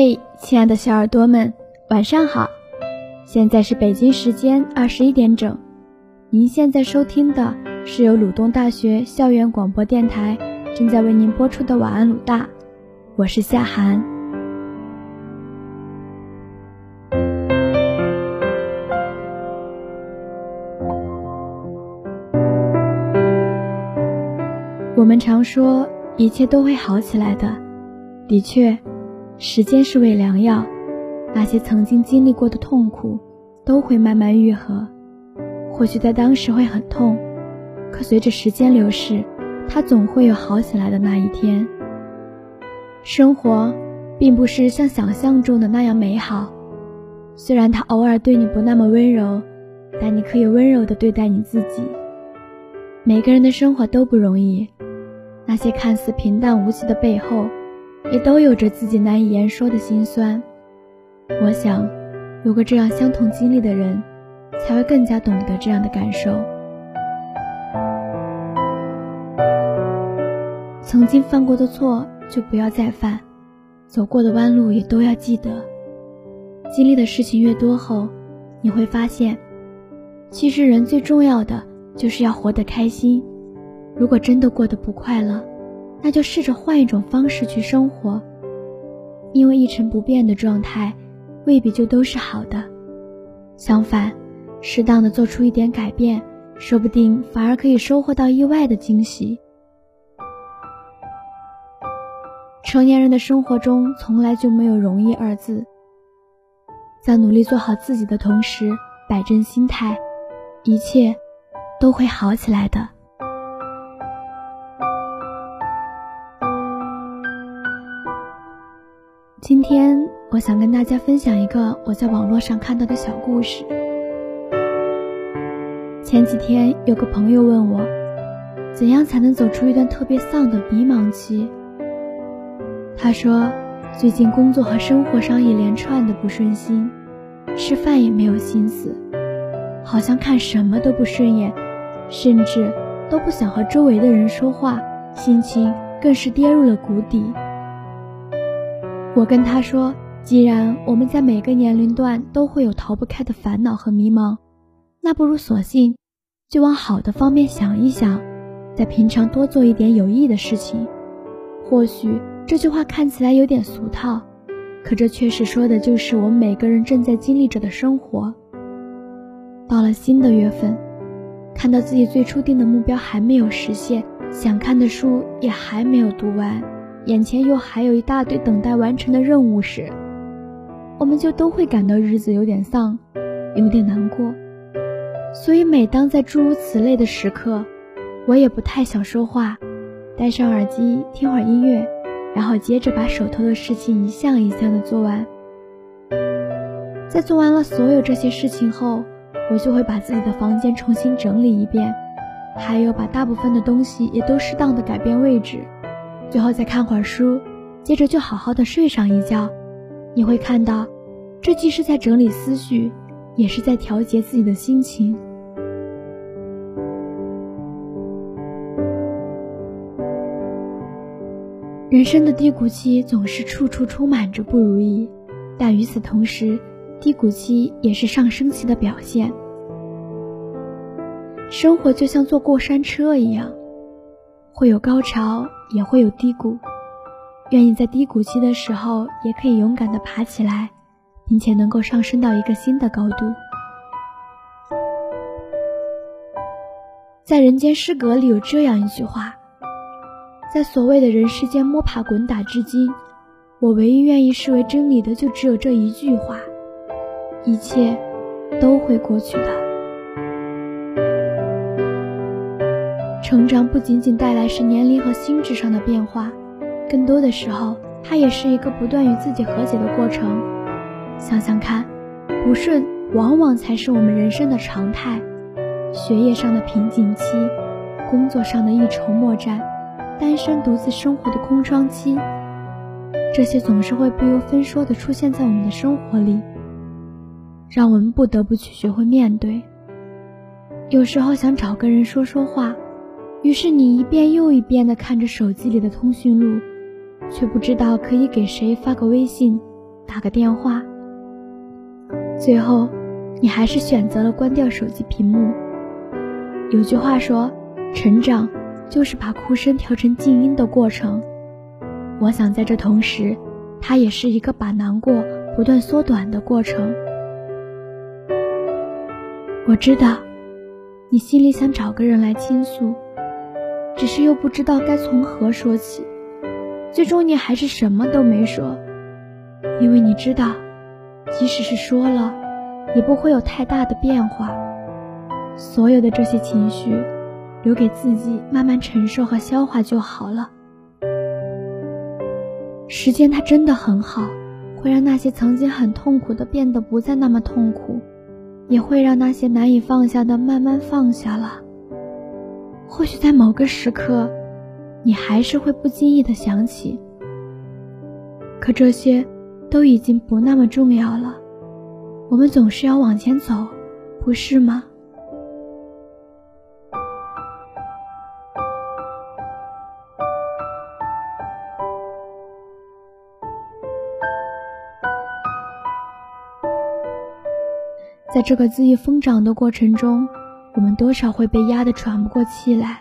嘿，亲爱的小耳朵们，晚上好！现在是北京时间二十一点整。您现在收听的是由鲁东大学校园广播电台正在为您播出的《晚安鲁大》，我是夏涵。我们常说一切都会好起来的，的确。时间是味良药，那些曾经经历过的痛苦都会慢慢愈合。或许在当时会很痛，可随着时间流逝，它总会有好起来的那一天。生活并不是像想象中的那样美好，虽然他偶尔对你不那么温柔，但你可以温柔地对待你自己。每个人的生活都不容易，那些看似平淡无奇的背后。也都有着自己难以言说的心酸。我想，有过这样相同经历的人，才会更加懂得这样的感受。曾经犯过的错就不要再犯，走过的弯路也都要记得。经历的事情越多后，你会发现，其实人最重要的就是要活得开心。如果真的过得不快乐，那就试着换一种方式去生活，因为一成不变的状态未必就都是好的。相反，适当的做出一点改变，说不定反而可以收获到意外的惊喜。成年人的生活中从来就没有容易二字，在努力做好自己的同时，摆正心态，一切都会好起来的。今天我想跟大家分享一个我在网络上看到的小故事。前几天有个朋友问我，怎样才能走出一段特别丧的迷茫期？他说，最近工作和生活上一连串的不顺心，吃饭也没有心思，好像看什么都不顺眼，甚至都不想和周围的人说话，心情更是跌入了谷底。我跟他说：“既然我们在每个年龄段都会有逃不开的烦恼和迷茫，那不如索性就往好的方面想一想，在平常多做一点有益的事情。或许这句话看起来有点俗套，可这确实说的就是我们每个人正在经历着的生活。到了新的月份，看到自己最初定的目标还没有实现，想看的书也还没有读完。”眼前又还有一大堆等待完成的任务时，我们就都会感到日子有点丧，有点难过。所以每当在诸如此类的时刻，我也不太想说话，戴上耳机听会儿音乐，然后接着把手头的事情一项一项的做完。在做完了所有这些事情后，我就会把自己的房间重新整理一遍，还有把大部分的东西也都适当的改变位置。最后再看会儿书，接着就好好的睡上一觉。你会看到，这既是在整理思绪，也是在调节自己的心情。人生的低谷期总是处处充满着不如意，但与此同时，低谷期也是上升期的表现。生活就像坐过山车一样。会有高潮，也会有低谷。愿意在低谷期的时候，也可以勇敢的爬起来，并且能够上升到一个新的高度。在《人间失格》里有这样一句话：在所谓的人世间摸爬滚打至今，我唯一愿意视为真理的，就只有这一句话：一切都会过去的。成长不仅仅带来是年龄和心智上的变化，更多的时候，它也是一个不断与自己和解的过程。想想看，不顺往往才是我们人生的常态。学业上的瓶颈期，工作上的一筹莫展，单身独自生活的空窗期，这些总是会不由分说的出现在我们的生活里，让我们不得不去学会面对。有时候想找个人说说话。于是你一遍又一遍地看着手机里的通讯录，却不知道可以给谁发个微信，打个电话。最后，你还是选择了关掉手机屏幕。有句话说，成长就是把哭声调成静音的过程。我想在这同时，它也是一个把难过不断缩短的过程。我知道，你心里想找个人来倾诉，只是又不知道该从何说起。最终，你还是什么都没说，因为你知道，即使是说了，也不会有太大的变化。所有的这些情绪，留给自己慢慢承受和消化就好了。时间它真的很好，会让那些曾经很痛苦的变得不再那么痛苦，也会让那些难以放下的慢慢放下了。或许在某个时刻。你还是会不经意的想起，可这些都已经不那么重要了。我们总是要往前走，不是吗？在这个恣意疯长的过程中，我们多少会被压得喘不过气来。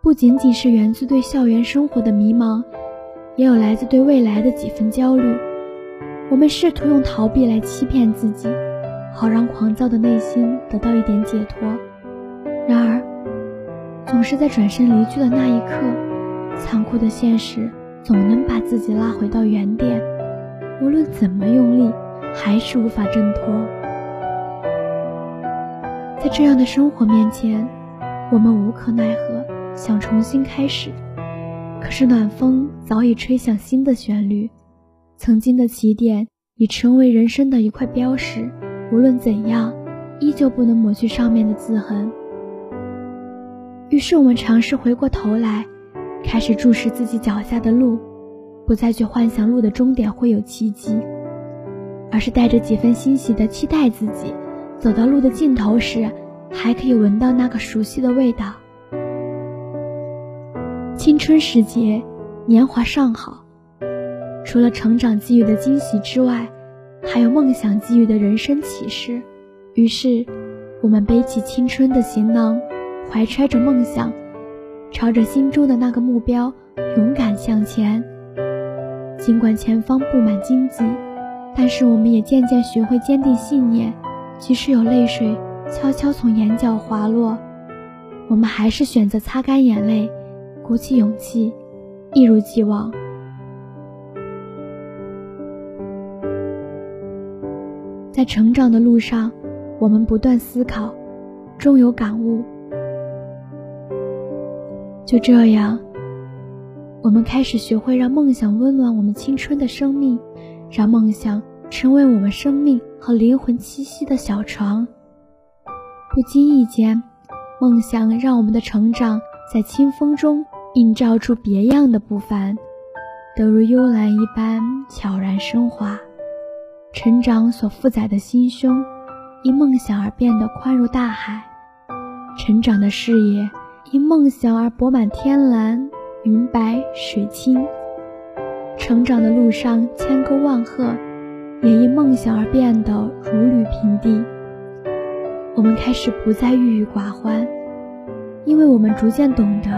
不仅仅是源自对校园生活的迷茫，也有来自对未来的几分焦虑。我们试图用逃避来欺骗自己，好让狂躁的内心得到一点解脱。然而，总是在转身离去的那一刻，残酷的现实总能把自己拉回到原点。无论怎么用力，还是无法挣脱。在这样的生活面前，我们无可奈何。想重新开始，可是暖风早已吹响新的旋律，曾经的起点已成为人生的一块标识，无论怎样，依旧不能抹去上面的字痕。于是我们尝试回过头来，开始注视自己脚下的路，不再去幻想路的终点会有奇迹，而是带着几分欣喜的期待自己，走到路的尽头时，还可以闻到那个熟悉的味道。青春时节，年华尚好，除了成长给予的惊喜之外，还有梦想给予的人生启示。于是，我们背起青春的行囊，怀揣着梦想，朝着心中的那个目标勇敢向前。尽管前方布满荆棘，但是我们也渐渐学会坚定信念。即使有泪水悄悄从眼角滑落，我们还是选择擦干眼泪。鼓起勇气，一如既往。在成长的路上，我们不断思考，终有感悟。就这样，我们开始学会让梦想温暖我们青春的生命，让梦想成为我们生命和灵魂栖息的小床。不经意间，梦想让我们的成长在清风中。映照出别样的不凡，得如幽兰一般悄然升华。成长所负载的心胸，因梦想而变得宽如大海；成长的视野，因梦想而博满天蓝云白水清。成长的路上千沟万壑，也因梦想而变得如履平地。我们开始不再郁郁寡欢，因为我们逐渐懂得。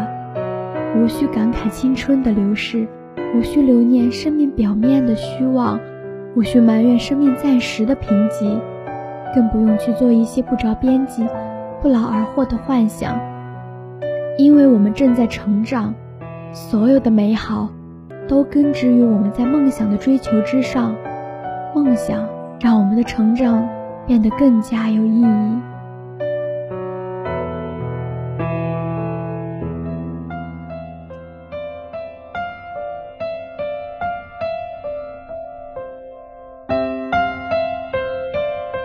无需感慨青春的流逝，无需留念生命表面的虚妄，无需埋怨生命暂时的贫瘠，更不用去做一些不着边际、不劳而获的幻想。因为我们正在成长，所有的美好都根植于我们在梦想的追求之上。梦想让我们的成长变得更加有意义。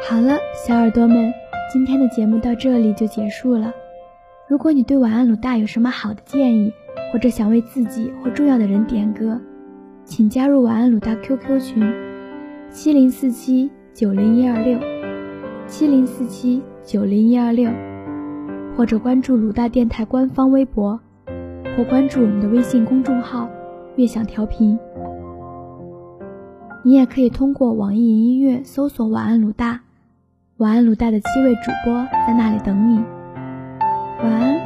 好了，小耳朵们，今天的节目到这里就结束了。如果你对晚安鲁大有什么好的建议，或者想为自己或重要的人点歌，请加入晚安鲁大 QQ 群：七零四七九零一二六，七零四七九零一二六，或者关注鲁大电台官方微博，或关注我们的微信公众号“悦享调频”。你也可以通过网易云音乐搜索“晚安鲁大”，晚安鲁大的七位主播在那里等你。晚安。